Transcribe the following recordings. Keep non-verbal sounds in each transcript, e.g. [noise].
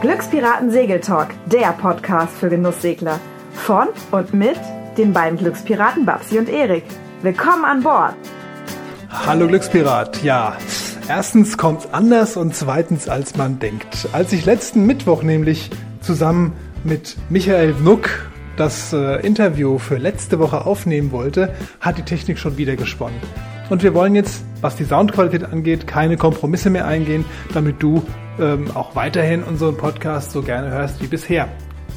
Glückspiraten Segeltalk, der Podcast für Genusssegler. Von und mit den beiden Glückspiraten Babsi und Erik. Willkommen an Bord. Hallo Glückspirat, ja. Erstens kommt's anders und zweitens als man denkt. Als ich letzten Mittwoch nämlich zusammen mit Michael Wnuck das äh, Interview für letzte Woche aufnehmen wollte, hat die Technik schon wieder gesponnen. Und wir wollen jetzt, was die Soundqualität angeht, keine Kompromisse mehr eingehen, damit du ähm, auch weiterhin unseren Podcast so gerne hörst wie bisher.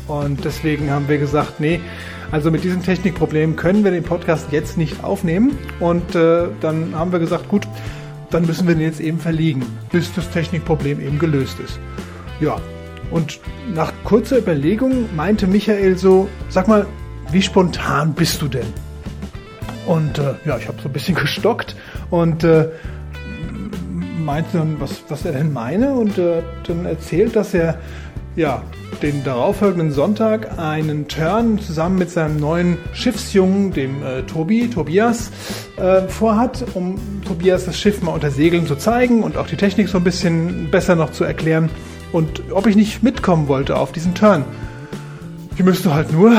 Und deswegen haben wir gesagt, nee, also mit diesem Technikproblem können wir den Podcast jetzt nicht aufnehmen. Und äh, dann haben wir gesagt, gut, dann müssen wir den jetzt eben verliegen, bis das Technikproblem eben gelöst ist. Ja, und nach kurzer Überlegung meinte Michael so, sag mal, wie spontan bist du denn? Und äh, ja, ich habe so ein bisschen [laughs] gestockt und äh, meinte dann, was, was er denn meine und äh, dann erzählt, dass er ja den darauffolgenden Sonntag einen Turn zusammen mit seinem neuen Schiffsjungen, dem äh, Tobi, Tobias, äh, vorhat, um Tobias das Schiff mal unter Segeln zu zeigen und auch die Technik so ein bisschen besser noch zu erklären und ob ich nicht mitkommen wollte auf diesen Turn. Ich müsste halt nur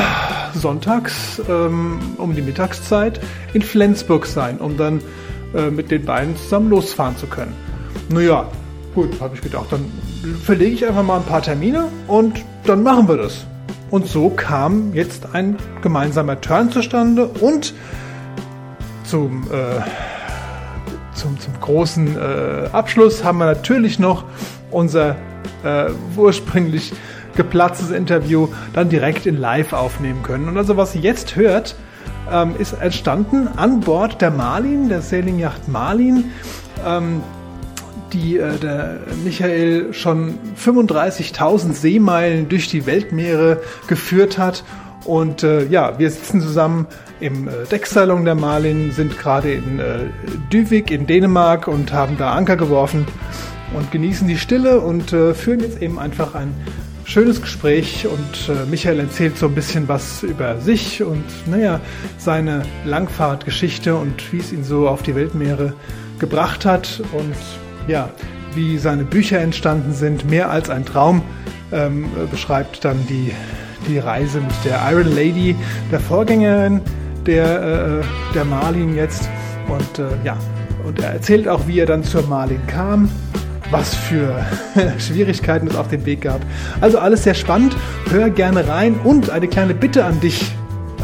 sonntags ähm, um die Mittagszeit in Flensburg sein, um dann äh, mit den beiden zusammen losfahren zu können. Naja, gut, habe ich gedacht, dann verlege ich einfach mal ein paar Termine und dann machen wir das. Und so kam jetzt ein gemeinsamer Turn zustande und zum, äh, zum, zum großen äh, Abschluss haben wir natürlich noch unser äh, ursprünglich geplatztes Interview dann direkt in Live aufnehmen können. Und also was ihr jetzt hört, ähm, ist entstanden an Bord der Marlin, der Sailing-Yacht Marlin. Ähm, die äh, der Michael schon 35.000 Seemeilen durch die Weltmeere geführt hat. Und äh, ja, wir sitzen zusammen im äh, Decksalon der Marlin, sind gerade in äh, Dyvik in Dänemark und haben da Anker geworfen und genießen die Stille und äh, führen jetzt eben einfach ein schönes Gespräch und äh, Michael erzählt so ein bisschen was über sich und naja, seine Langfahrtgeschichte und wie es ihn so auf die Weltmeere gebracht hat und ja, wie seine Bücher entstanden sind. Mehr als ein Traum ähm, beschreibt dann die, die Reise mit der Iron Lady, der Vorgängerin der, äh, der Marlin jetzt. Und äh, ja, und er erzählt auch, wie er dann zur Marlin kam, was für [laughs] Schwierigkeiten es auf dem Weg gab. Also alles sehr spannend. Hör gerne rein und eine kleine Bitte an dich.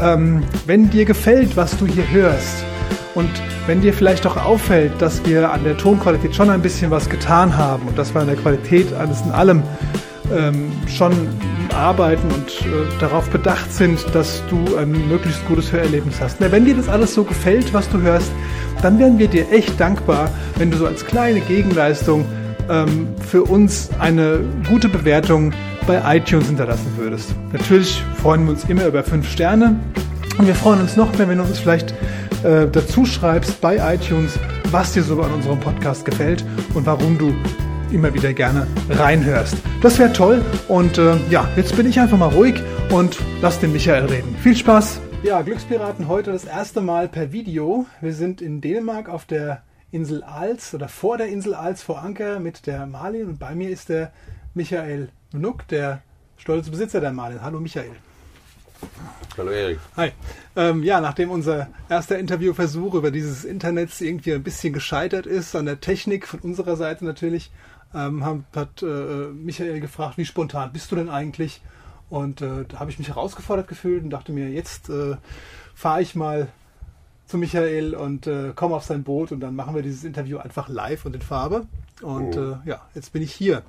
Ähm, wenn dir gefällt, was du hier hörst und wenn dir vielleicht auch auffällt, dass wir an der Tonqualität schon ein bisschen was getan haben und dass wir an der Qualität alles in allem ähm, schon arbeiten und äh, darauf bedacht sind, dass du ein möglichst gutes Hörerlebnis hast. Na, wenn dir das alles so gefällt, was du hörst, dann wären wir dir echt dankbar, wenn du so als kleine Gegenleistung ähm, für uns eine gute Bewertung bei iTunes hinterlassen würdest. Natürlich freuen wir uns immer über fünf Sterne und wir freuen uns noch mehr, wenn du uns vielleicht äh, dazu schreibst bei iTunes, was dir so an unserem Podcast gefällt und warum du immer wieder gerne reinhörst. Das wäre toll. Und äh, ja, jetzt bin ich einfach mal ruhig und lass den Michael reden. Viel Spaß! Ja, Glückspiraten heute das erste Mal per Video. Wir sind in Dänemark auf der Insel Als oder vor der Insel Als vor Anker mit der Marlin und bei mir ist der Michael Nuck, der stolze Besitzer der Marlin. Hallo Michael. Hallo Erik. Hi. Ähm, ja, nachdem unser erster Interviewversuch über dieses Internet irgendwie ein bisschen gescheitert ist, an der Technik von unserer Seite natürlich, ähm, hat äh, Michael gefragt, wie spontan bist du denn eigentlich? Und äh, da habe ich mich herausgefordert gefühlt und dachte mir, jetzt äh, fahre ich mal zu Michael und äh, komme auf sein Boot und dann machen wir dieses Interview einfach live und in Farbe. Und oh. äh, ja, jetzt bin ich hier.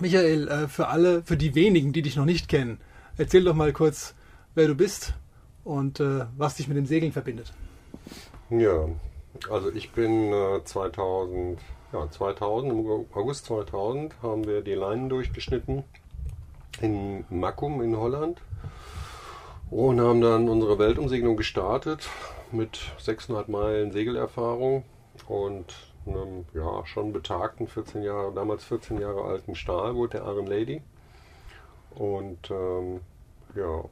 Michael, äh, für alle, für die wenigen, die dich noch nicht kennen, erzähl doch mal kurz, wer du bist und äh, was dich mit dem Segeln verbindet. Ja, also ich bin äh, 2000, ja 2000, im August 2000 haben wir die Leinen durchgeschnitten in Mackum in Holland und haben dann unsere Weltumsegelung gestartet mit 600 Meilen Segelerfahrung und einem ja, schon betagten 14 Jahre, damals 14 Jahre alten Stahlboot, der Iron Lady. Und ähm, ja,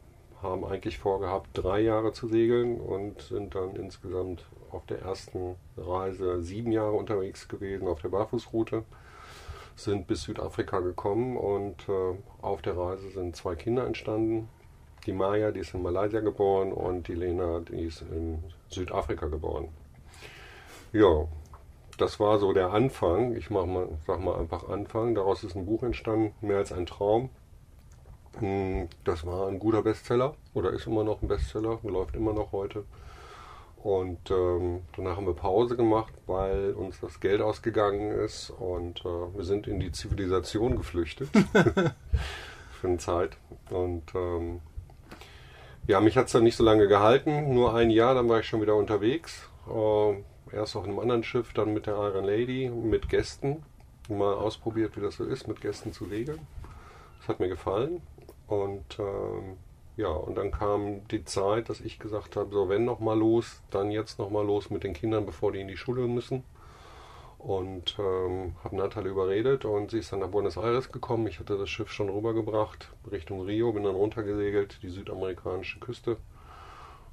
haben eigentlich vorgehabt, drei Jahre zu segeln und sind dann insgesamt auf der ersten Reise sieben Jahre unterwegs gewesen auf der Barfußroute, sind bis Südafrika gekommen und äh, auf der Reise sind zwei Kinder entstanden. Die Maya, die ist in Malaysia geboren und die Lena, die ist in Südafrika geboren. Ja, das war so der Anfang. Ich mach mal, sag mal einfach Anfang. Daraus ist ein Buch entstanden, mehr als ein Traum. Hm, das war ein guter Bestseller oder ist immer noch ein Bestseller, läuft immer noch heute. Und ähm, danach haben wir Pause gemacht, weil uns das Geld ausgegangen ist und äh, wir sind in die Zivilisation geflüchtet [laughs] für eine Zeit. Und ähm, ja, mich hat es dann nicht so lange gehalten, nur ein Jahr, dann war ich schon wieder unterwegs. Äh, erst auf einem anderen Schiff, dann mit der Iron Lady, mit Gästen. Mal ausprobiert, wie das so ist, mit Gästen zu segeln. Das hat mir gefallen. Und ähm, ja, und dann kam die Zeit, dass ich gesagt habe, so wenn noch mal los, dann jetzt noch mal los mit den Kindern, bevor die in die Schule müssen. Und ähm, habe Natalie überredet und sie ist dann nach Buenos Aires gekommen. Ich hatte das Schiff schon rübergebracht Richtung Rio, bin dann runtergesegelt, die südamerikanische Küste.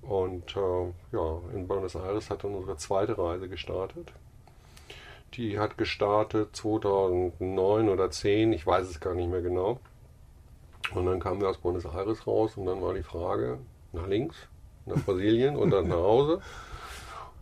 Und äh, ja, in Buenos Aires hat dann unsere zweite Reise gestartet. Die hat gestartet 2009 oder 10, ich weiß es gar nicht mehr genau. Und dann kamen wir aus Buenos Aires raus und dann war die Frage nach links, nach Brasilien und dann nach Hause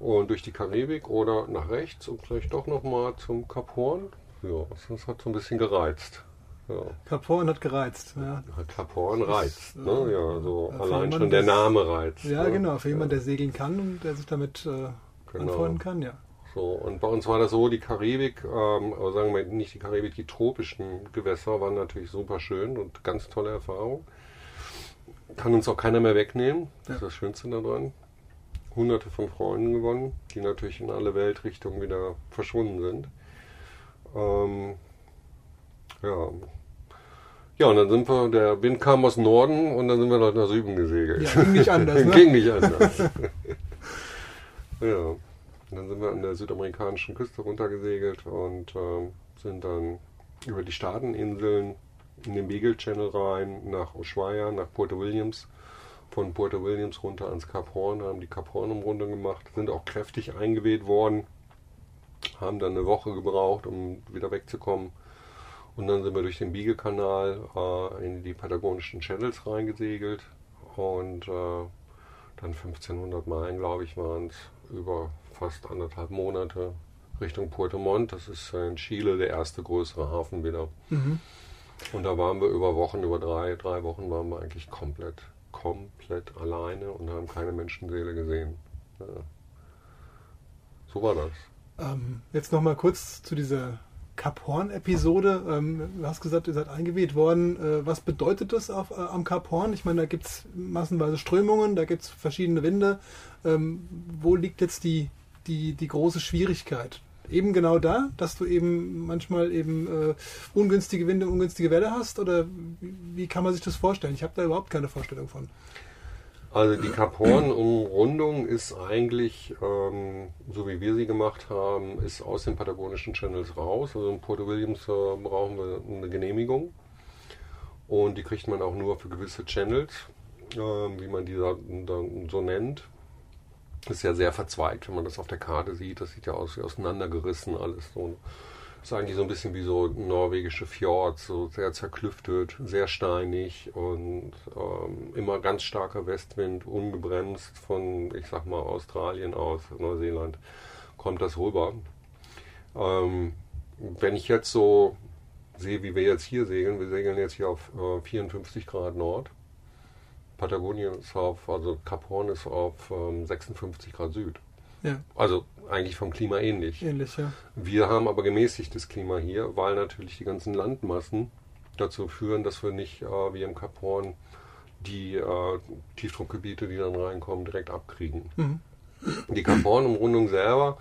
und durch die Karibik oder nach rechts und vielleicht doch nochmal zum Kap Horn. Ja, das hat so ein bisschen gereizt. Ja. Kap Horn hat gereizt. Ja. Kap Horn reizt. Ne? Ja, so allein schon der Name reizt. Ja, ne? genau. Für jemanden, der segeln kann und der sich damit äh, genau. anfreunden kann, ja. So, und bei uns war das so, die Karibik, ähm, aber sagen wir nicht die Karibik, die tropischen Gewässer waren natürlich super schön und ganz tolle Erfahrung. Kann uns auch keiner mehr wegnehmen. Das ist das Schönste daran. Hunderte von Freunden gewonnen, die natürlich in alle Weltrichtungen wieder verschwunden sind. Ähm, ja. Ja, und dann sind wir, der Wind kam aus Norden und dann sind wir Leute nach Süden gesegelt. Ja, ging nicht anders. Ne? [laughs] ging nicht anders. [laughs] ja. Und dann sind wir an der südamerikanischen Küste runtergesegelt und äh, sind dann über die Staateninseln in den Beagle Channel rein, nach Ushuaia, nach Puerto Williams. Von Puerto Williams runter ans Kap Horn, haben die Kap Horn Umrundung gemacht, sind auch kräftig eingeweht worden, haben dann eine Woche gebraucht, um wieder wegzukommen. Und dann sind wir durch den Beagle-Kanal äh, in die patagonischen Channels reingesegelt und äh, dann 1500 Meilen, glaube ich, waren es über fast anderthalb Monate Richtung Puerto Montt. Das ist in Chile der erste größere Hafen wieder. Mhm. Und da waren wir über Wochen, über drei, drei Wochen waren wir eigentlich komplett, komplett alleine und haben keine Menschenseele gesehen. Ja. So war das. Ähm, jetzt nochmal kurz zu dieser Kap Horn-Episode. Ähm, du hast gesagt, ihr seid eingeweht worden. Äh, was bedeutet das auf, äh, am Kap Horn? Ich meine, da gibt es massenweise Strömungen, da gibt es verschiedene Winde. Ähm, wo liegt jetzt die, die, die große Schwierigkeit? Eben genau da, dass du eben manchmal eben äh, ungünstige Winde, ungünstige Welle hast? Oder wie, wie kann man sich das vorstellen? Ich habe da überhaupt keine Vorstellung von. Also die Kap Horn-Umrundung ist eigentlich, ähm, so wie wir sie gemacht haben, ist aus den patagonischen Channels raus. Also in Puerto Williams äh, brauchen wir eine Genehmigung. Und die kriegt man auch nur für gewisse Channels, äh, wie man die da, da so nennt. Ist ja sehr verzweigt, wenn man das auf der Karte sieht. Das sieht ja aus wie auseinandergerissen alles so. Ist eigentlich so ein bisschen wie so norwegische Fjords, so sehr zerklüftet, sehr steinig und ähm, immer ganz starker Westwind, ungebremst von, ich sag mal, Australien aus, Neuseeland, kommt das rüber. Ähm, wenn ich jetzt so sehe, wie wir jetzt hier segeln, wir segeln jetzt hier auf äh, 54 Grad Nord. Patagonien ist auf, also Kap Horn ist auf ähm, 56 Grad Süd. Ja. Also eigentlich vom Klima ähnlich. Ähnlich, ja. Wir haben aber gemäßigtes Klima hier, weil natürlich die ganzen Landmassen dazu führen, dass wir nicht äh, wie im Kap Horn die äh, Tiefdruckgebiete, die dann reinkommen, direkt abkriegen. Mhm. Die Kap Horn-Umrundung selber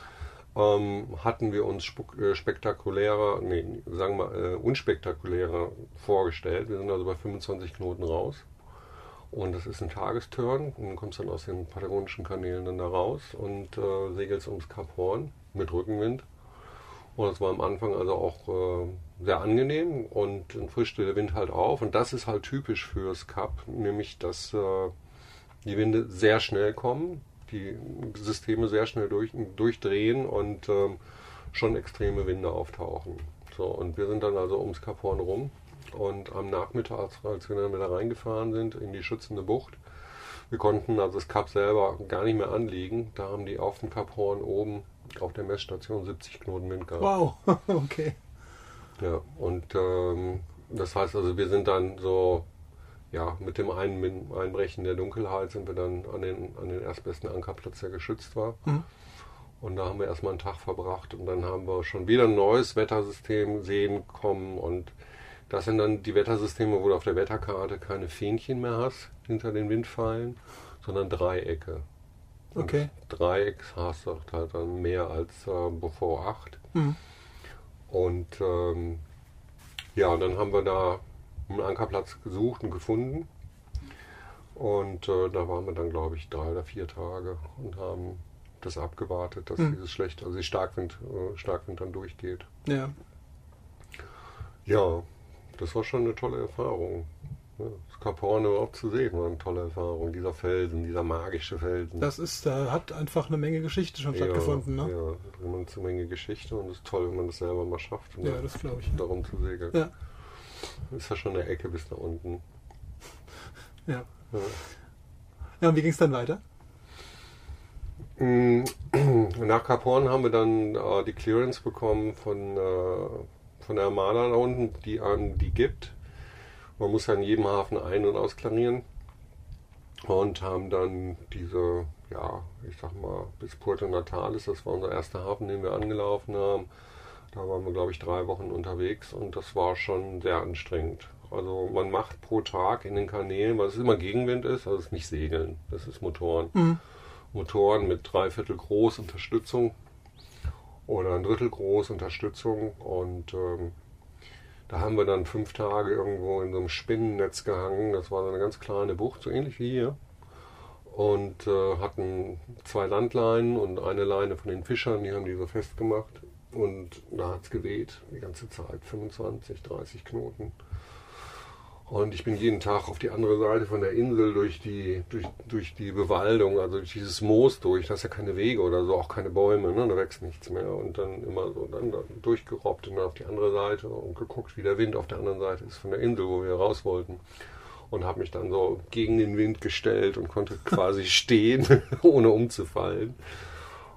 ähm, hatten wir uns äh, spektakulärer, nee, sagen wir äh, unspektakulärer vorgestellt. Wir sind also bei 25 Knoten raus. Und das ist ein Tagesturn. Und du kommst dann aus den patagonischen Kanälen dann da raus und äh, segelst ums Kap Horn mit Rückenwind. Und das war am Anfang also auch äh, sehr angenehm und dann frischte der Wind halt auf. Und das ist halt typisch fürs Kap, nämlich dass äh, die Winde sehr schnell kommen, die Systeme sehr schnell durch, durchdrehen und ähm, schon extreme Winde auftauchen. So, und wir sind dann also ums Kap Horn rum und am Nachmittag, als wir dann wieder reingefahren sind in die schützende Bucht, wir konnten also das Kap selber gar nicht mehr anlegen. Da haben die auf dem Kap Horn oben auf der Messstation 70 Knoten Wind gehabt. Wow, [laughs] okay. Ja, und ähm, das heißt also, wir sind dann so, ja, mit dem Ein Einbrechen der Dunkelheit sind wir dann an den, an den erstbesten Ankerplatz, der geschützt war. Mhm. Und da haben wir erstmal einen Tag verbracht und dann haben wir schon wieder ein neues Wettersystem sehen kommen und das sind dann die Wettersysteme, wo du auf der Wetterkarte keine Fähnchen mehr hast hinter den Windpfeilen, sondern Dreiecke. Okay. Und Dreieck hast du halt dann mehr als äh, bevor 8. Mhm. Und ähm, ja, dann haben wir da einen Ankerplatz gesucht und gefunden. Und äh, da waren wir dann, glaube ich, drei oder vier Tage und haben das abgewartet, dass mhm. dieses schlechte, also die Starkwind, äh, Starkwind dann durchgeht. Ja. Ja, das war schon eine tolle Erfahrung. Das Kap Horn überhaupt zu sehen war eine tolle Erfahrung. Dieser Felsen, dieser magische Felsen. Das ist, da hat einfach eine Menge Geschichte schon ja, stattgefunden, ne? Ja, eine Menge Geschichte und es ist toll, wenn man das selber mal schafft. Ja, das glaube ich. Darum zu segeln. Ja. Ist ja schon eine Ecke bis da unten. Ja. Ja, ja und wie ging es dann weiter? Mm, [clears throat] nach Kap Horn haben wir dann äh, die Clearance bekommen von, äh, von der Armada da unten, die an die gibt. Man muss ja in jedem Hafen ein- und ausklarieren. Und haben dann diese, ja, ich sag mal, bis Puerto Natales, das war unser erster Hafen, den wir angelaufen haben. Da waren wir, glaube ich, drei Wochen unterwegs und das war schon sehr anstrengend. Also man macht pro Tag in den Kanälen, weil es immer Gegenwind ist, also es ist nicht Segeln, das ist Motoren. Mhm. Motoren mit dreiviertel groß Unterstützung oder ein Drittel groß Unterstützung und ähm, da haben wir dann fünf Tage irgendwo in so einem Spinnennetz gehangen. Das war so eine ganz kleine Bucht, so ähnlich wie hier. Und äh, hatten zwei Landleinen und eine Leine von den Fischern, die haben die so festgemacht. Und da hat es geweht, die ganze Zeit, 25, 30 Knoten. Und ich bin jeden Tag auf die andere Seite von der Insel durch die, durch, durch die Bewaldung, also durch dieses Moos durch. Da ist ja keine Wege oder so, auch keine Bäume, ne? da wächst nichts mehr. Und dann immer so dann, dann durchgerobbt und dann auf die andere Seite und geguckt, wie der Wind auf der anderen Seite ist von der Insel, wo wir raus wollten. Und habe mich dann so gegen den Wind gestellt und konnte quasi [laughs] stehen, [laughs] ohne umzufallen.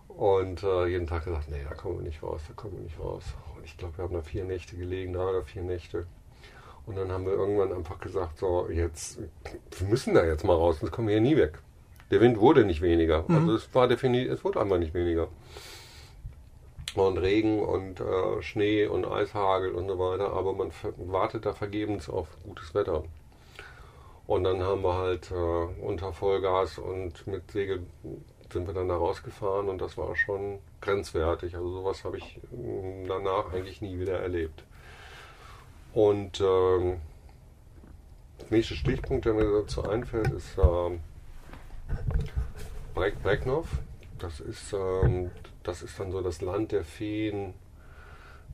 Und äh, jeden Tag gesagt, nee, da kommen wir nicht raus, da kommen wir nicht raus. Und ich glaube, wir haben da vier Nächte gelegen, drei oder vier Nächte. Und dann haben wir irgendwann einfach gesagt, so, jetzt, wir müssen da jetzt mal raus, sonst kommen wir hier nie weg. Der Wind wurde nicht weniger. Mhm. Also es war definitiv, es wurde einfach nicht weniger. Und Regen und äh, Schnee und Eishagel und so weiter, aber man wartet da vergebens auf gutes Wetter. Und dann haben wir halt äh, unter Vollgas und mit Segel sind wir dann da rausgefahren und das war schon grenzwertig. Also sowas habe ich mm, danach eigentlich nie wieder erlebt. Und ähm, der nächste Stichpunkt, der mir dazu einfällt, ist ähm, Breck Brecknow. Das ist, ähm, das ist dann so das Land der Feen,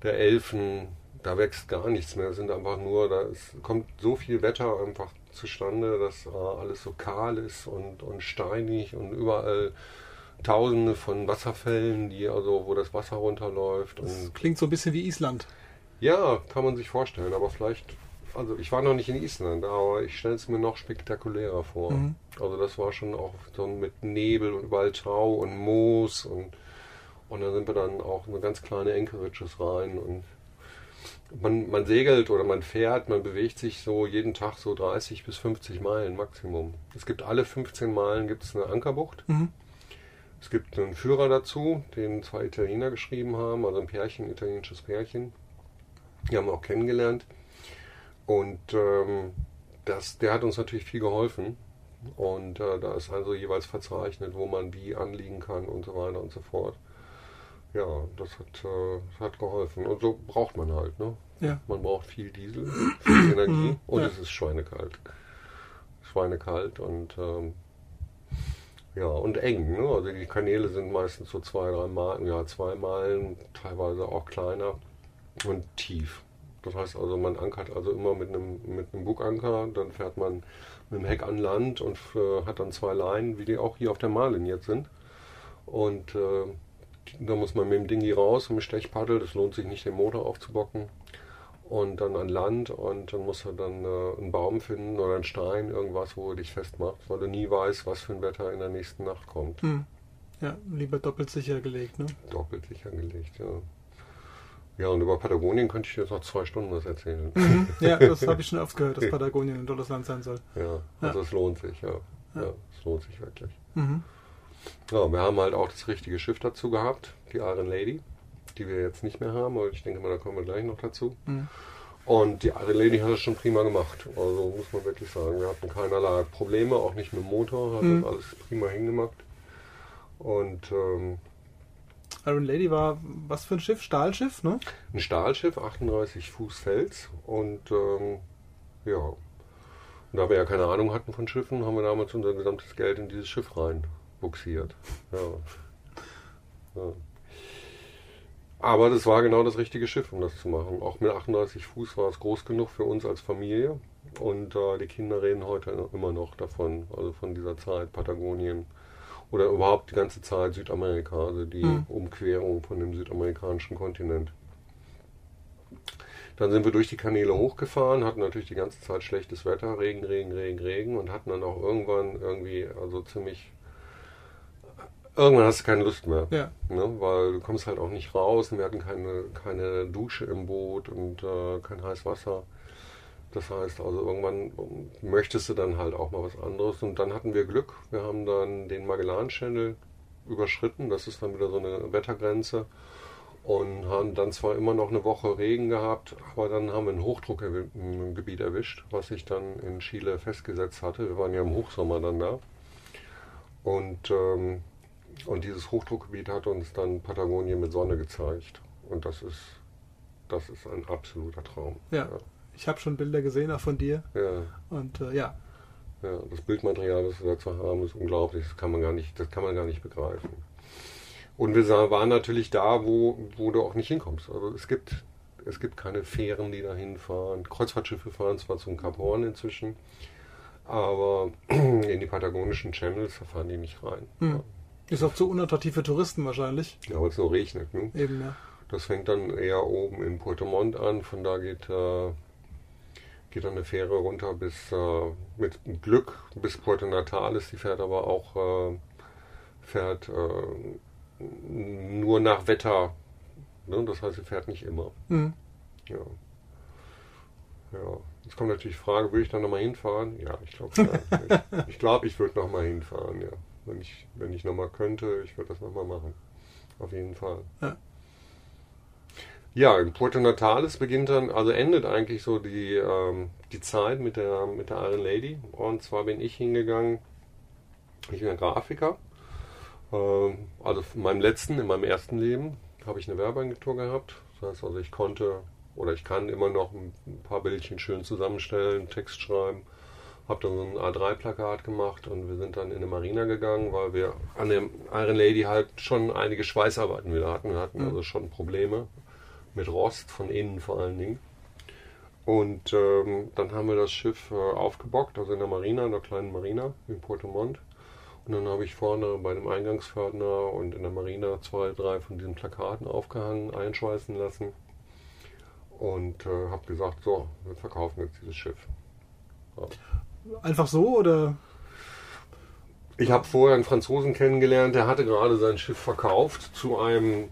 der Elfen. Da wächst gar nichts mehr. Es sind einfach nur, da ist, kommt so viel Wetter einfach zustande, dass äh, alles so kahl ist und, und steinig und überall Tausende von Wasserfällen, die also, wo das Wasser runterläuft. Das klingt so ein bisschen wie Island. Ja, kann man sich vorstellen, aber vielleicht, also ich war noch nicht in Island, aber ich stelle es mir noch spektakulärer vor. Mhm. Also das war schon auch so mit Nebel und überall Tau und Moos und, und dann sind wir dann auch in eine ganz kleine Anchorages rein und man, man segelt oder man fährt, man bewegt sich so jeden Tag so 30 bis 50 Meilen Maximum. Es gibt alle 15 Meilen gibt es eine Ankerbucht. Mhm. Es gibt einen Führer dazu, den zwei Italiener geschrieben haben, also ein Pärchen, ein italienisches Pärchen. Die haben wir auch kennengelernt. Und ähm, das, der hat uns natürlich viel geholfen. Und äh, da ist also jeweils verzeichnet, wo man wie anliegen kann und so weiter und so fort. Ja, das hat, äh, das hat geholfen. Und so braucht man halt. Ne? Ja. Man braucht viel Diesel, viel Energie und ja. es ist schweinekalt. Schweinekalt und ähm, ja, und eng. Ne? Also die Kanäle sind meistens so zwei, drei Meilen, ja, zwei Meilen, teilweise auch kleiner und tief. Das heißt also, man ankert also immer mit einem, mit einem Buganker, dann fährt man mit dem Heck an Land und äh, hat dann zwei Leinen, wie die auch hier auf der Marlin jetzt sind. Und äh, da muss man mit dem Dingi raus, mit dem Stechpaddel, das lohnt sich nicht, den Motor aufzubocken. Und dann an Land und dann muss er dann äh, einen Baum finden oder einen Stein, irgendwas, wo er dich festmacht, weil du nie weißt, was für ein Wetter in der nächsten Nacht kommt. Hm. Ja, lieber doppelt sicher gelegt, ne? Doppelt sicher gelegt, ja. Ja, und über Patagonien könnte ich jetzt noch zwei Stunden was erzählen. Mhm. [laughs] Ja, das habe ich schon oft gehört, dass Patagonien ein tolles Land sein soll. Ja, also ja. es lohnt sich, ja. ja. es lohnt sich wirklich. Mhm. Ja, wir haben halt auch das richtige Schiff dazu gehabt, die Iron Lady, die wir jetzt nicht mehr haben, aber ich denke mal, da kommen wir gleich noch dazu. Mhm. Und die Iron Lady hat das schon prima gemacht. Also muss man wirklich sagen, wir hatten keinerlei Probleme, auch nicht mit dem Motor, hat Mhm. das alles prima hingemacht. Und ähm, Iron Lady war was für ein Schiff? Stahlschiff, ne? ein Stahlschiff, 38 Fuß Fels und ähm, ja. Und da wir ja keine Ahnung hatten von Schiffen, haben wir damals unser gesamtes Geld in dieses Schiff rein buxiert. Ja. ja. Aber das war genau das richtige Schiff, um das zu machen. Auch mit 38 Fuß war es groß genug für uns als Familie. Und äh, die Kinder reden heute immer noch davon, also von dieser Zeit Patagonien oder überhaupt die ganze Zeit Südamerika, also die Mhm. Umquerung von dem südamerikanischen Kontinent. Dann sind wir durch die Kanäle hochgefahren, hatten natürlich die ganze Zeit schlechtes Wetter, Regen, Regen, Regen, Regen und hatten dann auch irgendwann irgendwie, also ziemlich, irgendwann hast du keine Lust mehr. Ja. Ne? Weil du kommst halt auch nicht raus und wir hatten keine, keine Dusche im Boot und äh, kein heißes Wasser. Das heißt also, irgendwann möchtest du dann halt auch mal was anderes. Und dann hatten wir Glück. Wir haben dann den Magellan Channel überschritten. Das ist dann wieder so eine Wettergrenze. Und haben dann zwar immer noch eine Woche Regen gehabt, aber dann haben wir ein Hochdruckgebiet erwischt, was sich dann in Chile festgesetzt hatte. Wir waren ja im Hochsommer dann da. Und, ähm, und dieses Hochdruckgebiet hat uns dann Patagonien mit Sonne gezeigt. Und das ist, das ist ein absoluter Traum. Ja. Ich habe schon Bilder gesehen, auch von dir. Ja, Und äh, ja, ja, das Bildmaterial, das wir dazu haben, ist unglaublich. Das kann man gar nicht, das kann man gar nicht begreifen. Und wir waren natürlich da, wo, wo du auch nicht hinkommst. Also es gibt, es gibt keine Fähren, die da hinfahren. Kreuzfahrtschiffe fahren zwar zum Kap Horn inzwischen, aber [clears throat] in die patagonischen Channels da fahren die nicht rein. Hm. ist auch zu unattraktiv für Touristen wahrscheinlich. Ja, weil es nur regnet. Ne? Eben, ja. Das fängt dann eher oben in Puerto Montt an. Von da geht, äh, geht dann eine Fähre runter bis äh, mit Glück bis Puerto Natales. Die fährt aber auch äh, fährt äh, nur nach Wetter. Ne? Das heißt, sie fährt nicht immer. Hm. Ja. Ja. Jetzt kommt natürlich die Frage, würde ich da nochmal hinfahren? Ja, ich glaube ja. [laughs] ich, ich glaube, ich würde nochmal hinfahren, ja. Wenn ich, wenn ich nochmal könnte, ich würde das nochmal machen. Auf jeden Fall. Ja. Ja, in Puerto Natales beginnt dann, also endet eigentlich so die, ähm, die Zeit mit der, mit der Iron Lady. Und zwar bin ich hingegangen, ich bin ein Grafiker. Ähm, also in meinem letzten, in meinem ersten Leben habe ich eine Werbeagentur gehabt. Das heißt also, ich konnte oder ich kann immer noch ein paar Bildchen schön zusammenstellen, Text schreiben. Habe dann so ein A3-Plakat gemacht und wir sind dann in eine Marina gegangen, weil wir an der Iron Lady halt schon einige Schweißarbeiten wieder hatten. Wir hatten Mhm. also schon Probleme mit Rost von innen vor allen Dingen. Und ähm, dann haben wir das Schiff äh, aufgebockt, also in der Marina, in der kleinen Marina in Puerto Montt. Und dann habe ich vorne bei dem Eingangspförtner und in der Marina zwei, drei von diesen Plakaten aufgehangen, einschweißen lassen. Und äh, habe gesagt, so, wir verkaufen jetzt dieses Schiff. Einfach so oder? Ich habe vorher einen Franzosen kennengelernt, der hatte gerade sein Schiff verkauft zu einem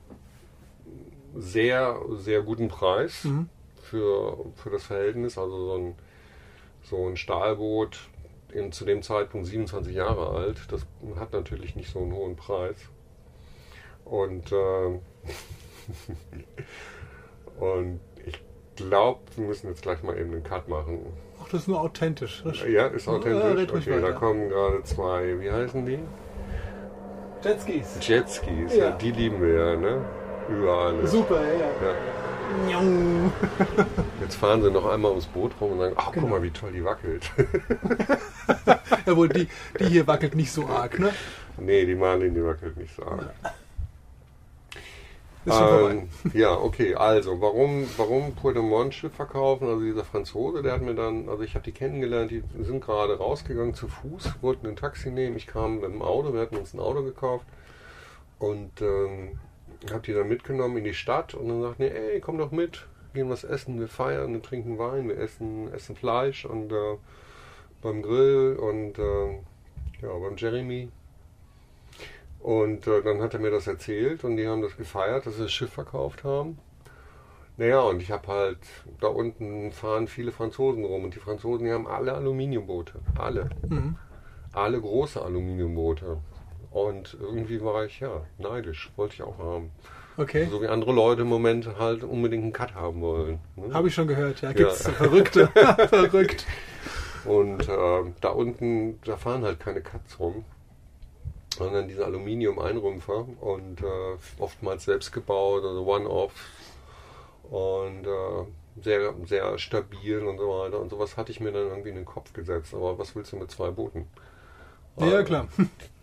sehr, sehr guten Preis Mhm. für, für das Verhältnis. Also so ein, so ein Stahlboot, in, zu dem Zeitpunkt 27 Jahre alt, das hat natürlich nicht so einen hohen Preis. Und, ähm, [laughs] und ich glaube, wir müssen jetzt gleich mal eben einen Cut machen. Ach, das ist nur authentisch. Das Ja, ist authentisch. Okay, da kommen gerade zwei, wie heißen die? Jetskis. Jetskis, Ja. ja. die lieben wir ja, ne? Überall. ne? Super, ja. Ja. ja. [laughs] Jetzt fahren sie noch einmal ums Boot rum und sagen, ach Genau. guck mal, wie toll die wackelt. [laughs] Jawohl, die, die hier wackelt nicht so arg, ne? nee, die Marlin, die wackelt nicht so arg. Ähm, ja, okay, also warum, warum Puerto Schiff verkaufen? Also dieser Franzose, der hat mir dann, also ich habe die kennengelernt, die sind gerade rausgegangen zu Fuß, wollten ein Taxi nehmen. Ich kam mit dem Auto, wir hatten uns ein Auto gekauft und ähm, habe die dann mitgenommen in die Stadt und dann sagten die, ey, komm doch mit, gehen was essen, wir feiern, wir trinken Wein, wir essen, essen Fleisch und äh, beim Grill und äh, ja, beim Jeremy und äh, dann hat er mir das erzählt und die haben das gefeiert, dass sie das Schiff verkauft haben. Naja, und ich habe halt, da unten fahren viele Franzosen rum und die Franzosen, die haben alle Aluminiumboote. Alle. Mhm. Alle große Aluminiumboote. Und irgendwie war ich, ja, neidisch. Wollte ich auch haben. Okay. So wie andere Leute im Moment halt unbedingt einen Cut haben wollen. Ne? Habe ich schon gehört, ja. Gibt's Ja. [laughs] Verrückte. [laughs] Verrückt. Und äh, da unten, da fahren halt keine Cuts rum, sondern diese Aluminium-Einrümpfer und äh, oftmals selbst gebaut, also One-Off und äh, sehr, sehr stabil und so weiter. Und sowas hatte ich mir dann irgendwie in den Kopf gesetzt. Aber was willst du mit zwei Booten? Ja, klar.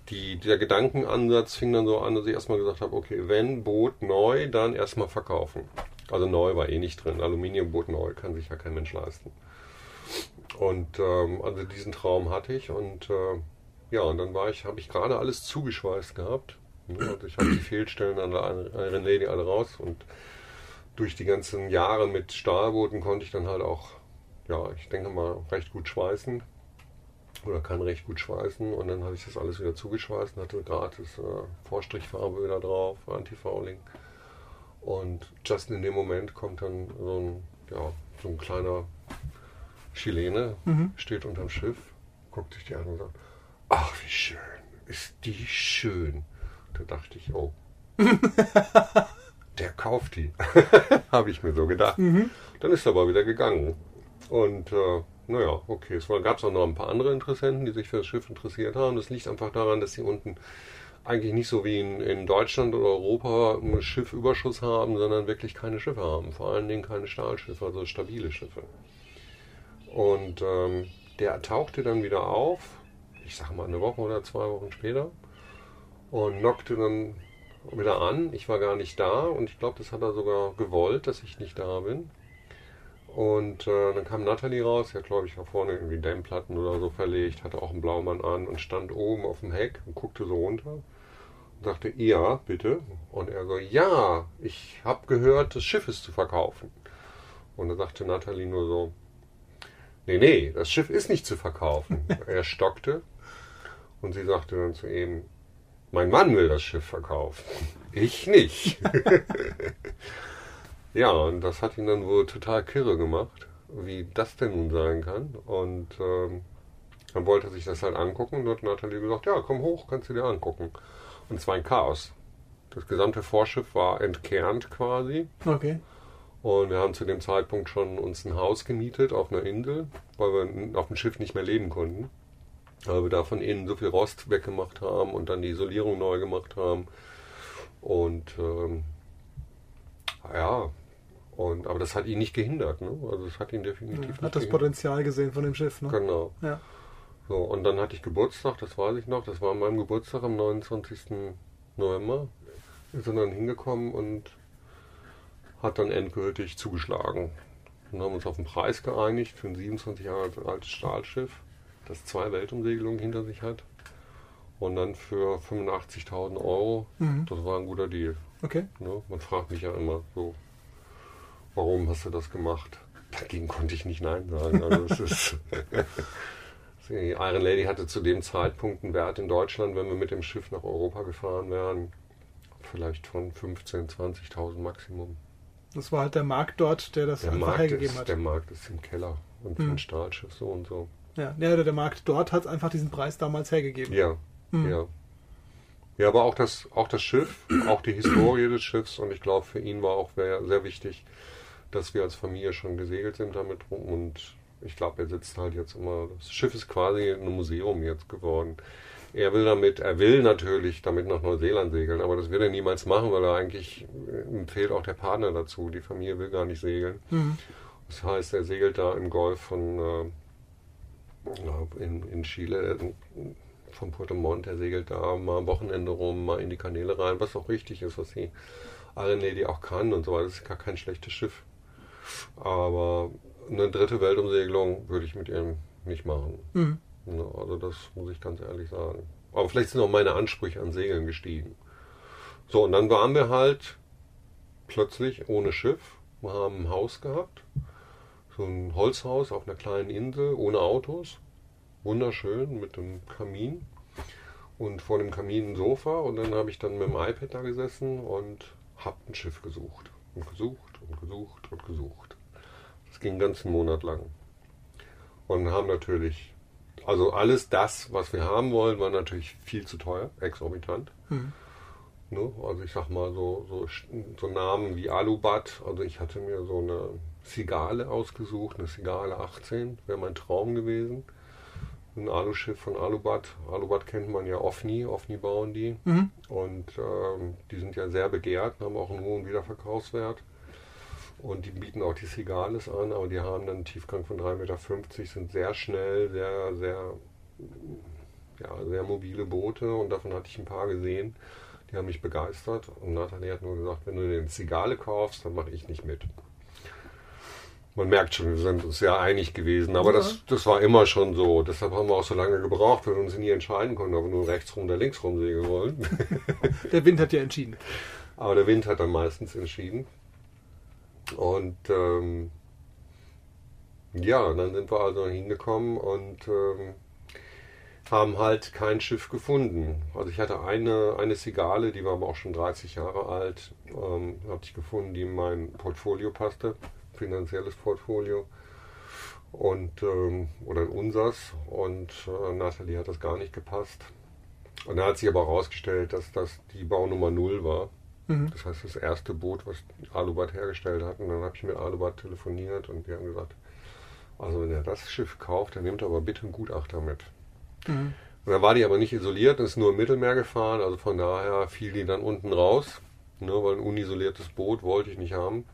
Die, der Gedankenansatz fing dann so an, dass ich erstmal gesagt habe, okay, wenn Boot neu, dann erstmal verkaufen. Also neu war eh nicht drin. Aluminiumboot neu kann sich ja kein Mensch leisten. Und ähm, also diesen Traum hatte ich und äh, ja, und dann war ich, habe ich gerade alles zugeschweißt gehabt. Also ich habe die Fehlstellen an der Iron Lady alle raus und durch die ganzen Jahre mit Stahlbooten konnte ich dann halt auch, ja, ich denke mal, recht gut schweißen oder kann recht gut schweißen und dann habe ich das alles wieder zugeschweißt und hatte gratis äh, Vorstrichfarbe wieder drauf, Anti-Fouling. Und just in dem Moment kommt dann so ein, ja, so ein kleiner Chilene, Mhm. steht unterm Schiff, guckt sich die an und sagt, ach wie schön, ist die schön. Da dachte ich, oh, [laughs] der kauft die. [laughs] Habe ich mir so gedacht. Dann ist er aber wieder gegangen. Und äh, naja, okay, es gab auch noch ein paar andere Interessenten, die sich für das Schiff interessiert haben. Das liegt einfach daran, dass sie unten eigentlich nicht so wie in, in Deutschland oder Europa einen Schiffüberschuss haben, sondern wirklich keine Schiffe haben. Vor allen Dingen keine Stahlschiffe, also stabile Schiffe. Und ähm, der tauchte dann wieder auf, ich sag mal eine Woche oder zwei Wochen später, und knockte dann wieder an. Ich war gar nicht da und ich glaube, das hat er sogar gewollt, dass ich nicht da bin. Und äh, dann kam Natalie raus, die hat glaube ich da vorne irgendwie Dämmplatten oder so verlegt, hatte auch einen Blaumann an und stand oben auf dem Heck und guckte so runter und sagte, ja, bitte. Und er so, ja, ich habe gehört, das Schiff ist zu verkaufen. Und dann sagte Natalie nur so, nee, nee, das Schiff ist nicht zu verkaufen. [laughs] er stockte und sie sagte dann zu ihm, mein Mann will das Schiff verkaufen, [laughs] ich nicht. [laughs] ja, und das hat ihn dann wohl total kirre gemacht, wie das denn nun sein kann. Und ähm, dann wollte er sich das halt angucken und hat Nathalie gesagt, ja, komm hoch, kannst du dir angucken. Und es war ein Chaos. Das gesamte Vorschiff war entkernt quasi. Okay. Und wir haben zu dem Zeitpunkt schon uns ein Haus gemietet auf einer Insel, weil wir auf dem Schiff nicht mehr leben konnten. Weil wir da von innen so viel Rost weggemacht haben und dann die Isolierung neu gemacht haben. Und ähm, ja, und, aber das hat ihn nicht gehindert. Ne? Also es hat ihn definitiv Ja, nicht hat das gehindert. Potenzial gesehen von dem Schiff, ne? Genau. Ja. So, und dann hatte ich Geburtstag, das weiß ich noch, das war an meinem Geburtstag am 29. November. Wir sind dann hingekommen und hat dann endgültig zugeschlagen. Und haben uns auf den Preis geeinigt für ein 27 Jahre altes Stahlschiff, das zwei Weltumsegelungen hinter sich hat. Und dann für 85.000 Euro, Mhm. das war ein guter Deal. Okay. Ne? Man fragt mich ja immer so, warum hast du das gemacht? Dagegen konnte ich nicht Nein sagen. Also es ist die [laughs] Iron Lady hatte zu dem Zeitpunkt einen Wert in Deutschland, wenn wir mit dem Schiff nach Europa gefahren wären, vielleicht von 15.000, 20.000 Maximum. Das war halt der Markt dort, der das Der einfach Markt, hergegeben ist, hat. der Markt ist im Keller und für Hm. ein Stahlschiff so und so. Ja, ja, der Markt dort hat einfach diesen Preis damals hergegeben. Ja, Mhm. ja. Ja, aber auch das, auch das Schiff, auch die Historie des Schiffs und ich glaube, für ihn war auch sehr wichtig, dass wir als Familie schon gesegelt sind damit rum und ich glaube, er sitzt halt jetzt immer, das Schiff ist quasi ein Museum jetzt geworden. Er will damit, er will natürlich damit nach Neuseeland segeln, aber das wird er niemals machen, weil er eigentlich, ihm fehlt auch der Partner dazu. Die Familie will gar nicht segeln. Mhm. Das heißt, er segelt da im Golf von äh, in, in Chile. von Puerto Montt, der segelt da mal am Wochenende rum, mal in die Kanäle rein, was auch richtig ist, was die Arenedi auch kann und so weiter. Das ist gar kein schlechtes Schiff. Aber eine dritte Weltumsegelung würde ich mit ihm nicht machen. Mhm. Also das muss ich ganz ehrlich sagen. Aber vielleicht sind auch meine Ansprüche an Segeln gestiegen. So, und dann waren wir halt plötzlich ohne Schiff. Wir haben ein Haus gehabt. So ein Holzhaus auf einer kleinen Insel, ohne Autos. Wunderschön, mit einem Kamin. Und vor dem Kamin ein Sofa. Und dann habe ich dann mit dem iPad da gesessen und habe ein Schiff gesucht. Und gesucht und gesucht und gesucht. Das ging einen ganzen Monat lang. Und haben natürlich, also alles das, was wir haben wollen, war natürlich viel zu teuer, exorbitant. Mhm. Ne? Also ich sag mal so, so, so Namen wie Alubat. Also ich hatte mir so eine Sigale ausgesucht, eine Sigale 18, wäre mein Traum gewesen. Ein Aluschiff von Alubat. Alubat kennt man ja Ofni, Ofni bauen die. Mhm. Und ähm, die sind ja sehr begehrt, haben auch einen hohen Wiederverkaufswert. Und die bieten auch die Sigales an, aber die haben dann einen Tiefgang von 3,50 Meter, sind sehr schnell, sehr, sehr, ja, sehr mobile Boote und davon hatte ich ein paar gesehen. Die haben mich begeistert und Nathalie hat nur gesagt, wenn du den Zigale kaufst, dann mache ich nicht mit. Man merkt schon, wir sind uns sehr einig gewesen, aber Ja. das, das war immer schon so. Deshalb haben wir auch so lange gebraucht, weil wir uns nie entscheiden konnten, ob wir nur rechts rum oder links rum segeln wollen. Der Wind hat ja entschieden. Aber der Wind hat dann meistens entschieden. Und ähm, ja, dann sind wir also hingekommen und ähm, haben halt kein Schiff gefunden. Also ich hatte eine, eine Sigale, die war aber auch schon 30 Jahre alt, ähm, habe ich gefunden, die in mein Portfolio passte, finanzielles Portfolio. Und, ähm, oder in unsers. Und äh, Nathalie hat das gar nicht gepasst. Und da hat sich aber herausgestellt, dass das die Baunummer 0 war. Mhm. Das heißt, das erste Boot, was Alubat hergestellt hat. Und dann habe ich mit Alubat telefoniert und die haben gesagt, also wenn er das Schiff kauft, dann nimmt er aber bitte einen Gutachter mit. Mhm. Und dann war die aber nicht isoliert, ist nur im Mittelmeer gefahren, also von daher fiel die dann unten raus, ne, weil ein unisoliertes Boot wollte ich nicht haben.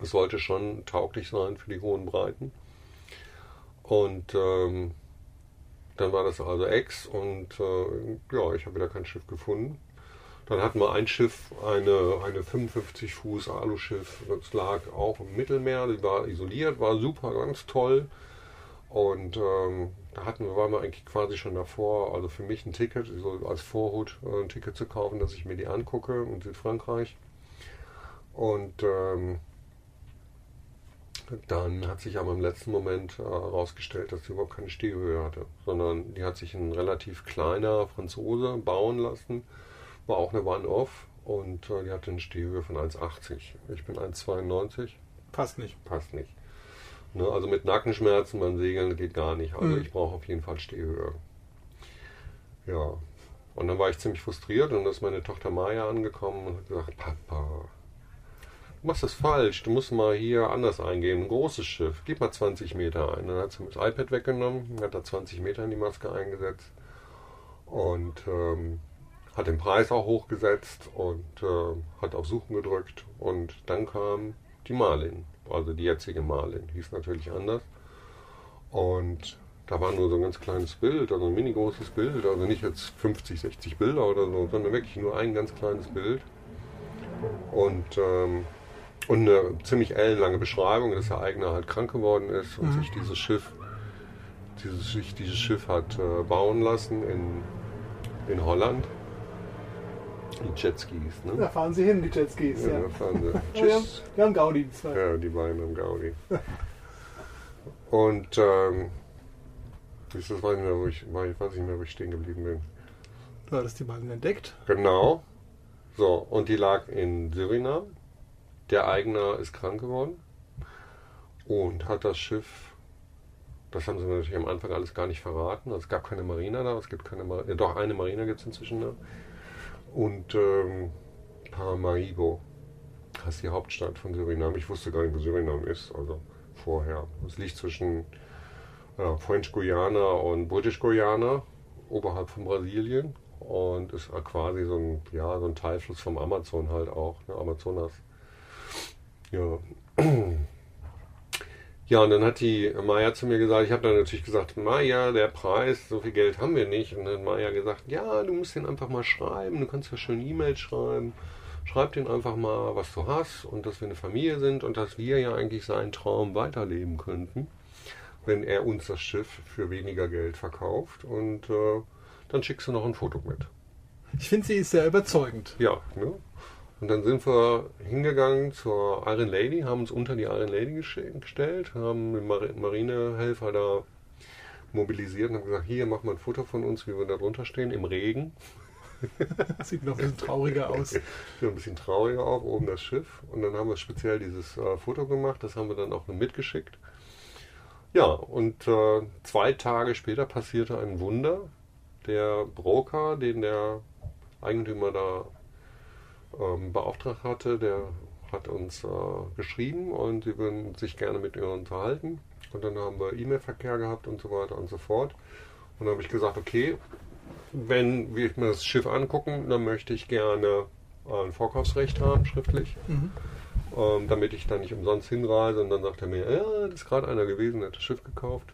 Es sollte schon tauglich sein für die hohen Breiten. Und ähm, dann war das also Ex und äh, ja, ich habe wieder kein Schiff gefunden. Dann hatten wir ein Schiff, eine, eine 55 Fuß Aluschiff, das lag auch im Mittelmeer, die war isoliert, war super, ganz toll. Und ähm, da hatten wir, waren wir eigentlich quasi schon davor, also für mich ein Ticket, so als Vorhut äh, ein Ticket zu kaufen, dass ich mir die angucke in Südfrankreich. Und ähm, dann hat sich aber im letzten Moment herausgestellt, dass sie überhaupt keine Stehhöhe hatte, sondern die hat sich ein relativ kleiner Franzose bauen lassen, war auch eine One-Off und äh, die hatte eine Stehhöhe von 1,80. Ich bin 1,92, Passt nicht. passt nicht. Ne, also mit Nackenschmerzen beim Segeln geht gar nicht. Also Mhm. ich brauche auf jeden Fall Stehhöhe. Ja. Und dann war ich ziemlich frustriert und dann ist meine Tochter Maya angekommen und hat gesagt, Papa, du machst das falsch, du musst mal hier anders eingehen, ein großes Schiff, gib mal 20 Meter ein. Dann hat sie mir das iPad weggenommen, hat da 20 Meter in die Maske eingesetzt und ähm, hat den Preis auch hochgesetzt und äh, hat auf Suchen gedrückt und dann kam die Marlin, also die jetzige Marlin, hieß natürlich anders. Und da war nur so ein ganz kleines Bild, also ein mini großes Bild, also nicht jetzt 50, 60 Bilder oder so, sondern wirklich nur ein ganz kleines Bild. Und, ähm, und eine ziemlich ellenlange Beschreibung, dass der Eigner halt krank geworden ist und Mhm. sich dieses Schiff, dieses, sich dieses Schiff hat äh, bauen lassen in, in Holland. Die Jetskis, ne? Da fahren sie hin, die Jetskis. Ja. Ja, da fahren sie. [laughs] Wir, haben, Tschüss. wir haben Gaudi. die zwei. Ja, die beiden am Gaudi. Und ähm, das weiß ich, mehr, wo ich, weiß ich nicht mehr, wo ich stehen geblieben bin. Du hattest die beiden entdeckt. Genau. So, und die lag in Surinam. Der Eigner ist krank geworden und hat das Schiff, das haben sie natürlich am Anfang alles gar nicht verraten. Also es gab keine Marina da, es gibt keine Marina, doch eine Marina gibt es inzwischen da. Und ähm, Paramaribo heißt die Hauptstadt von Surinam. Ich wusste gar nicht, wo Surinam ist, also vorher. Es liegt zwischen ja, French Guiana und British Guiana, oberhalb von Brasilien. Und ist quasi so ein, ja, so ein Teilfluss vom Amazon halt auch, ne, Amazonas. Ja. [clears throat] Ja, und dann hat die Maya zu mir gesagt, ich habe dann natürlich gesagt, Maya, der Preis, so viel Geld haben wir nicht. Und dann hat Maya gesagt, ja, du musst den einfach mal schreiben, du kannst ja schön E-Mails schreiben. Schreib den einfach mal, was du hast und dass wir eine Familie sind und dass wir ja eigentlich seinen Traum weiterleben könnten, wenn er uns das Schiff für weniger Geld verkauft. Und äh, dann schickst du noch ein Foto mit. Ich finde, sie ist sehr überzeugend. Ja, ne? Und dann sind wir hingegangen zur Iron Lady, haben uns unter die Iron Lady gestellt, haben den Mar Marinehelfer da mobilisiert und haben gesagt, hier, mach mal ein Foto von uns, wie wir da drunter stehen, im Regen. [laughs] Sieht noch ein bisschen trauriger aus. [laughs] Sieht ein bisschen trauriger auf, oben das Schiff. Und dann haben wir speziell dieses äh, Foto gemacht, das haben wir dann auch mitgeschickt. Ja, und äh, zwei Tage später passierte ein Wunder. Der Broker, den der Eigentümer da ähm, beauftragt hatte, der hat uns äh, geschrieben und sie würden sich gerne mit ihr unterhalten. Und dann haben wir E-Mail-Verkehr gehabt und so weiter und so fort. Und dann habe ich gesagt, okay, wenn wir mir das Schiff angucken, dann möchte ich gerne ein Vorkaufsrecht haben, schriftlich. Mhm. Ähm, damit ich da nicht umsonst hinreise. Und dann sagt er mir, ja, das ist gerade einer gewesen, der hat das Schiff gekauft.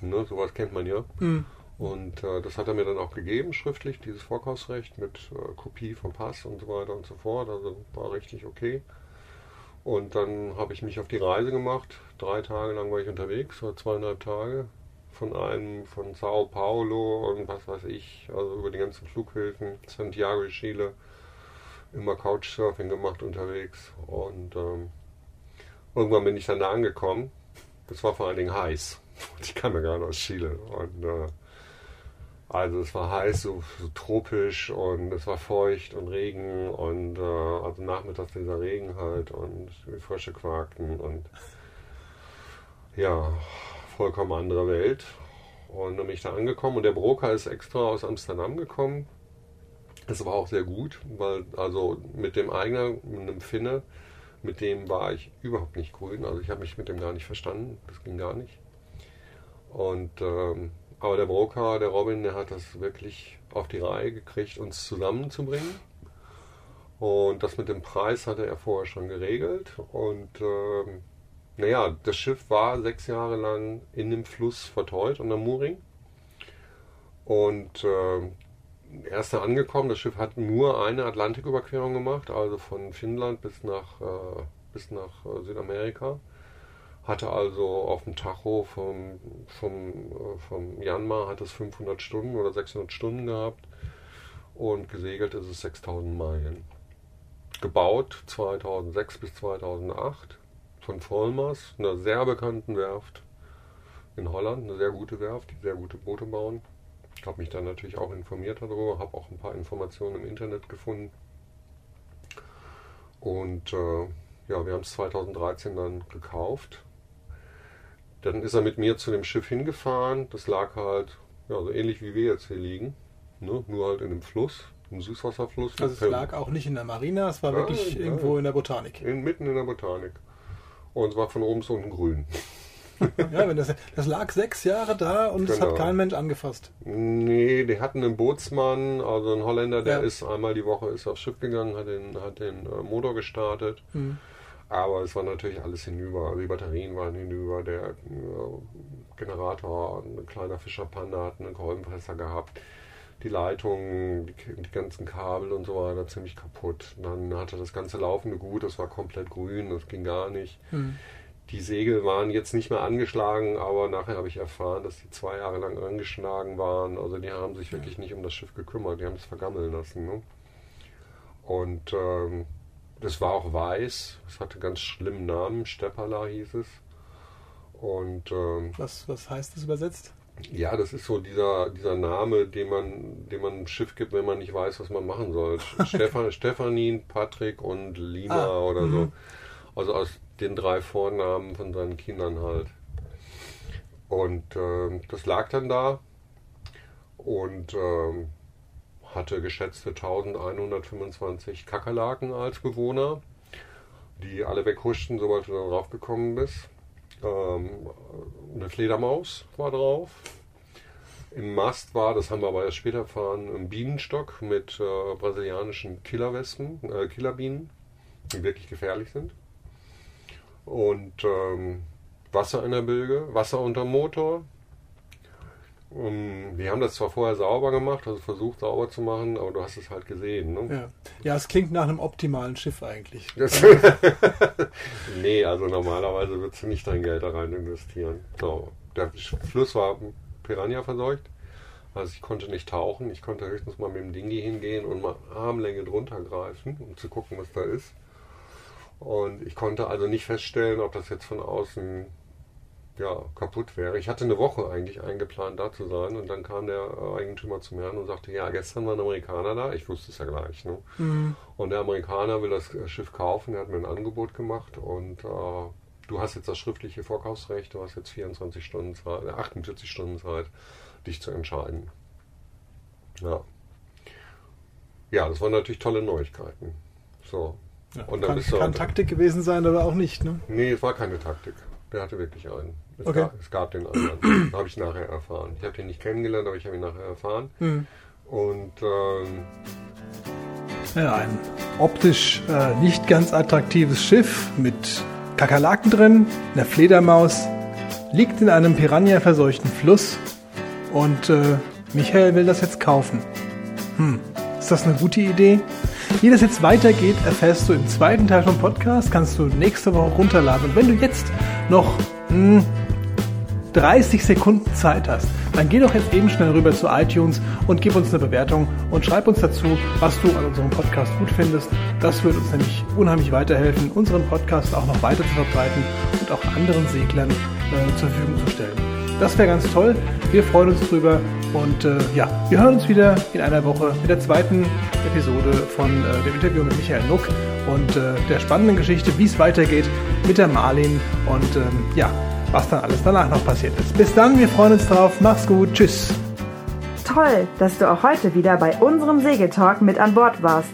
Ne, sowas kennt man ja. Mhm. Und äh, das hat er mir dann auch gegeben, schriftlich, dieses Vorkaufsrecht mit äh, Kopie vom Pass und so weiter und so fort. Also war richtig okay. Und dann habe ich mich auf die Reise gemacht. Drei Tage lang war ich unterwegs, oder zweieinhalb Tage. Von einem, von Sao Paulo und was weiß ich, also über die ganzen Flughäfen, Santiago Chile, immer Couchsurfing gemacht unterwegs. Und ähm, irgendwann bin ich dann da angekommen. Das war vor allen Dingen heiß. [laughs] Ich kam ja gerade aus Chile. Und äh, also es war heiß, so, so, tropisch und es war feucht und Regen und äh, also nachmittags dieser Regen halt und die Frösche quakten und ja, vollkommen andere Welt. Und dann bin ich da angekommen und der Broker ist extra aus Amsterdam gekommen. Das war auch sehr gut, weil also mit dem Eigner, mit einem Finne, mit dem war ich überhaupt nicht grün. Also ich habe mich mit dem gar nicht verstanden. Das ging gar nicht. Und ähm, aber der Broker, der Robin, der hat das wirklich auf die Reihe gekriegt, uns zusammenzubringen. Und das mit dem Preis hatte er vorher schon geregelt. Und ähm, naja, das Schiff war sechs Jahre lang in dem Fluss verteut unter Mooring. Und äh, er ist da angekommen. Das Schiff hat nur eine Atlantiküberquerung gemacht, also von Finnland bis nach, äh, bis nach äh, Südamerika. Hatte also auf dem Tacho vom, vom, äh, vom Janmar hat es 500 Stunden oder 600 Stunden gehabt und gesegelt ist es 6000 Meilen. Gebaut 2006 bis 2008 von Vollmers, einer sehr bekannten Werft in Holland, eine sehr gute Werft, die sehr gute Boote bauen. Ich habe mich dann natürlich auch informiert darüber, habe auch ein paar Informationen im Internet gefunden. Und äh, ja, wir haben es 2013 dann gekauft dann ist er mit mir zu dem Schiff hingefahren. Das lag halt, ja, so ähnlich wie wir jetzt hier liegen. Ne? Nur halt in einem Fluss, einem Süßwasserfluss. Also es lag auch nicht in der Marina, es war ja, wirklich ja, irgendwo in der Botanik. In, mitten in der Botanik. Und es war von oben bis unten grün. [laughs] ja, wenn das, das lag sechs Jahre da und es genau. hat kein Mensch angefasst. Nee, die hatten einen Bootsmann, also ein Holländer, der ja. ist einmal die Woche ist aufs Schiff gegangen, hat den, hat den äh, Motor gestartet. Hm. Aber es war natürlich alles hinüber. Also die Batterien waren hinüber, der äh, Generator, ein kleiner Fischer Panda hat einen Kolbenpresser gehabt. Die Leitungen, die, die, ganzen Kabel und so weiter ziemlich kaputt. Dann hatte das ganze Laufende gut, das war komplett grün, das ging gar nicht. Mhm. Die Segel waren jetzt nicht mehr angeschlagen, aber nachher habe ich erfahren, dass die zwei Jahre lang angeschlagen waren. Also die haben sich wirklich nicht um das Schiff gekümmert, die haben es vergammeln lassen. Ne? Und ähm, das war auch weiß. Es hatte ganz schlimmen Namen. Steppala hieß es. Und ähm, was, was heißt das übersetzt? Ja, das ist so dieser, dieser Name, den man, den man einem Schiff gibt, wenn man nicht weiß, was man machen soll. [laughs] Stefan, Stefanin, Patrick und Lina ah, oder so. Mhm. Also aus den drei Vornamen von seinen Kindern halt. Und äh, das lag dann da. Und äh, hatte geschätzte 1125 Kakerlaken als Bewohner, die alle weghuschten, sobald du darauf gekommen bist. Ähm, eine Fledermaus war drauf. Im Mast war, das haben wir aber erst später erfahren, ein Bienenstock mit äh, brasilianischen Killerwespen, äh, Killerbienen, die wirklich gefährlich sind. Und ähm, Wasser in der Bilge, Wasser unter Motor. Wir haben das zwar vorher sauber gemacht, also versucht sauber zu machen, aber du hast es halt gesehen. Ne? Ja. ja, es klingt nach einem optimalen Schiff eigentlich. Das [laughs] nee, also normalerweise würdest du nicht dein Geld da rein investieren. So, der Fluss war Piranha verseucht. Also ich konnte nicht tauchen, ich konnte höchstens mal mit dem Dingi hingehen und mal Armlänge drunter greifen, um zu gucken, was da ist. Und ich konnte also nicht feststellen, ob das jetzt von außen ja, kaputt wäre. Ich hatte eine Woche eigentlich eingeplant, da zu sein. Und dann kam der Eigentümer zu mir und sagte, ja, gestern war ein Amerikaner da. Ich wusste es ja gleich. Ne? Mhm. Und der Amerikaner will das Schiff kaufen. Er hat mir ein Angebot gemacht. Und äh, du hast jetzt das schriftliche Vorkaufsrecht. Du hast jetzt 24 Stunden Zeit, 48 Stunden Zeit, dich zu entscheiden. Ja. Ja, das waren natürlich tolle Neuigkeiten. So. Ja, und dann kann, bist du kann Taktik gewesen sein, aber auch nicht, ne? Nee, es war keine Taktik. Der hatte wirklich einen. Es, okay. gab, es gab den anderen. [clears throat] habe ich nachher erfahren. Ich habe den nicht kennengelernt, aber ich habe ihn nachher erfahren. Mhm. Und ähm, ja, ein optisch äh, nicht ganz attraktives Schiff mit Kakerlaken drin, einer Fledermaus, liegt in einem Piranha-verseuchten Fluss und äh, Michael will das jetzt kaufen. Hm, ist das eine gute Idee? Wie das jetzt weitergeht, erfährst du im zweiten Teil vom Podcast, kannst du nächste Woche runterladen. Und wenn du jetzt noch mh, 30 Sekunden Zeit hast, dann geh doch jetzt eben schnell rüber zu iTunes und gib uns eine Bewertung und schreib uns dazu, was du an unserem Podcast gut findest. Das wird uns nämlich unheimlich weiterhelfen, unseren Podcast auch noch weiter zu verbreiten und auch anderen Seglern äh, zur Verfügung zu stellen. Das wäre ganz toll. Wir freuen uns drüber und äh, ja, wir hören uns wieder in einer Woche mit der zweiten Episode von äh, dem Interview mit Michael Nuck und äh, der spannenden Geschichte, wie es weitergeht mit der Marlin und ähm, ja, was dann alles danach noch passiert ist. Bis dann, wir freuen uns drauf. Mach's gut. Tschüss. Toll, dass du auch heute wieder bei unserem Segeltalk mit an Bord warst.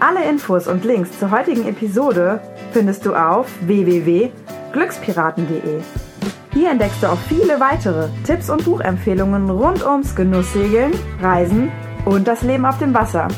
Alle Infos und Links zur heutigen Episode findest du auf www.glückspiraten.de. Hier entdeckst du auch viele weitere Tipps und Buchempfehlungen rund ums Genusssegeln, Reisen und das Leben auf dem Wasser.